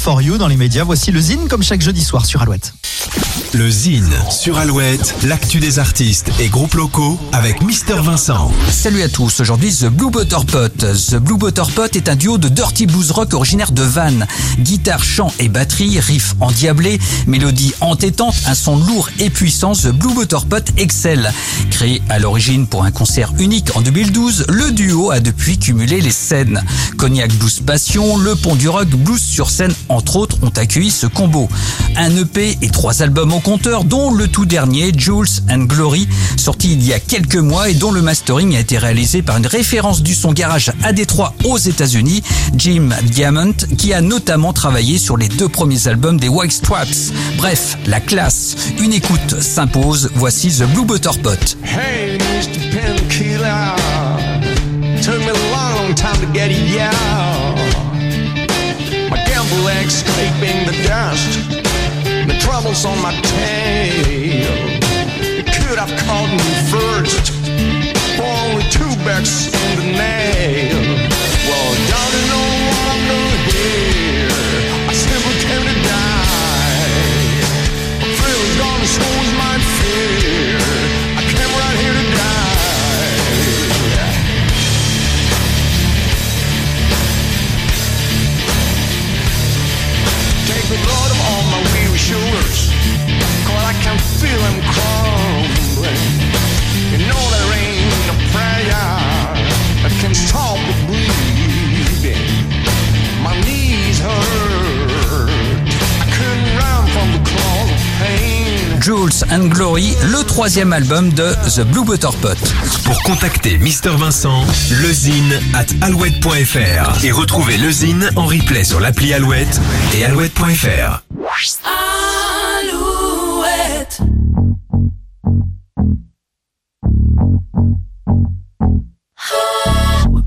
for You dans les médias. Voici le Zine comme chaque jeudi soir sur Alouette. Le Zine sur Alouette, l'actu des artistes et groupes locaux avec Mister Vincent. Salut à tous, aujourd'hui The Blue Butter Pot. The Blue Butter Pot est un duo de dirty blues rock originaire de Vannes. Guitare, chant et batterie, riff endiablé, mélodie entêtante, un son lourd et puissant, The Blue Butter Pot excelle. Créé à l'origine pour un concert unique en 2012, le duo a depuis cumulé les scènes. Cognac Blues Passion, Le Pont du Rock, Blues sur scène, entre autres, ont accueilli ce combo. Un EP et trois albums au compteur, dont le tout dernier, Jules and Glory, sorti il y a quelques mois et dont le mastering a été réalisé par une référence du son garage à Détroit aux États-Unis, Jim Diamond, qui a notamment travaillé sur les deux premiers albums des White Straps. Bref, la classe. Une écoute s'impose. Voici The Blue Butter Pot. On my tail. You could have called Jules and Glory, le troisième album de The Blue Butter Pot. Pour contacter Mister Vincent, lezine at alouette.fr et retrouver le Zine en replay sur l'appli Alouette et alouette.fr. Alouette.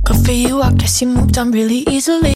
Good for you, I guess you moved on really easily.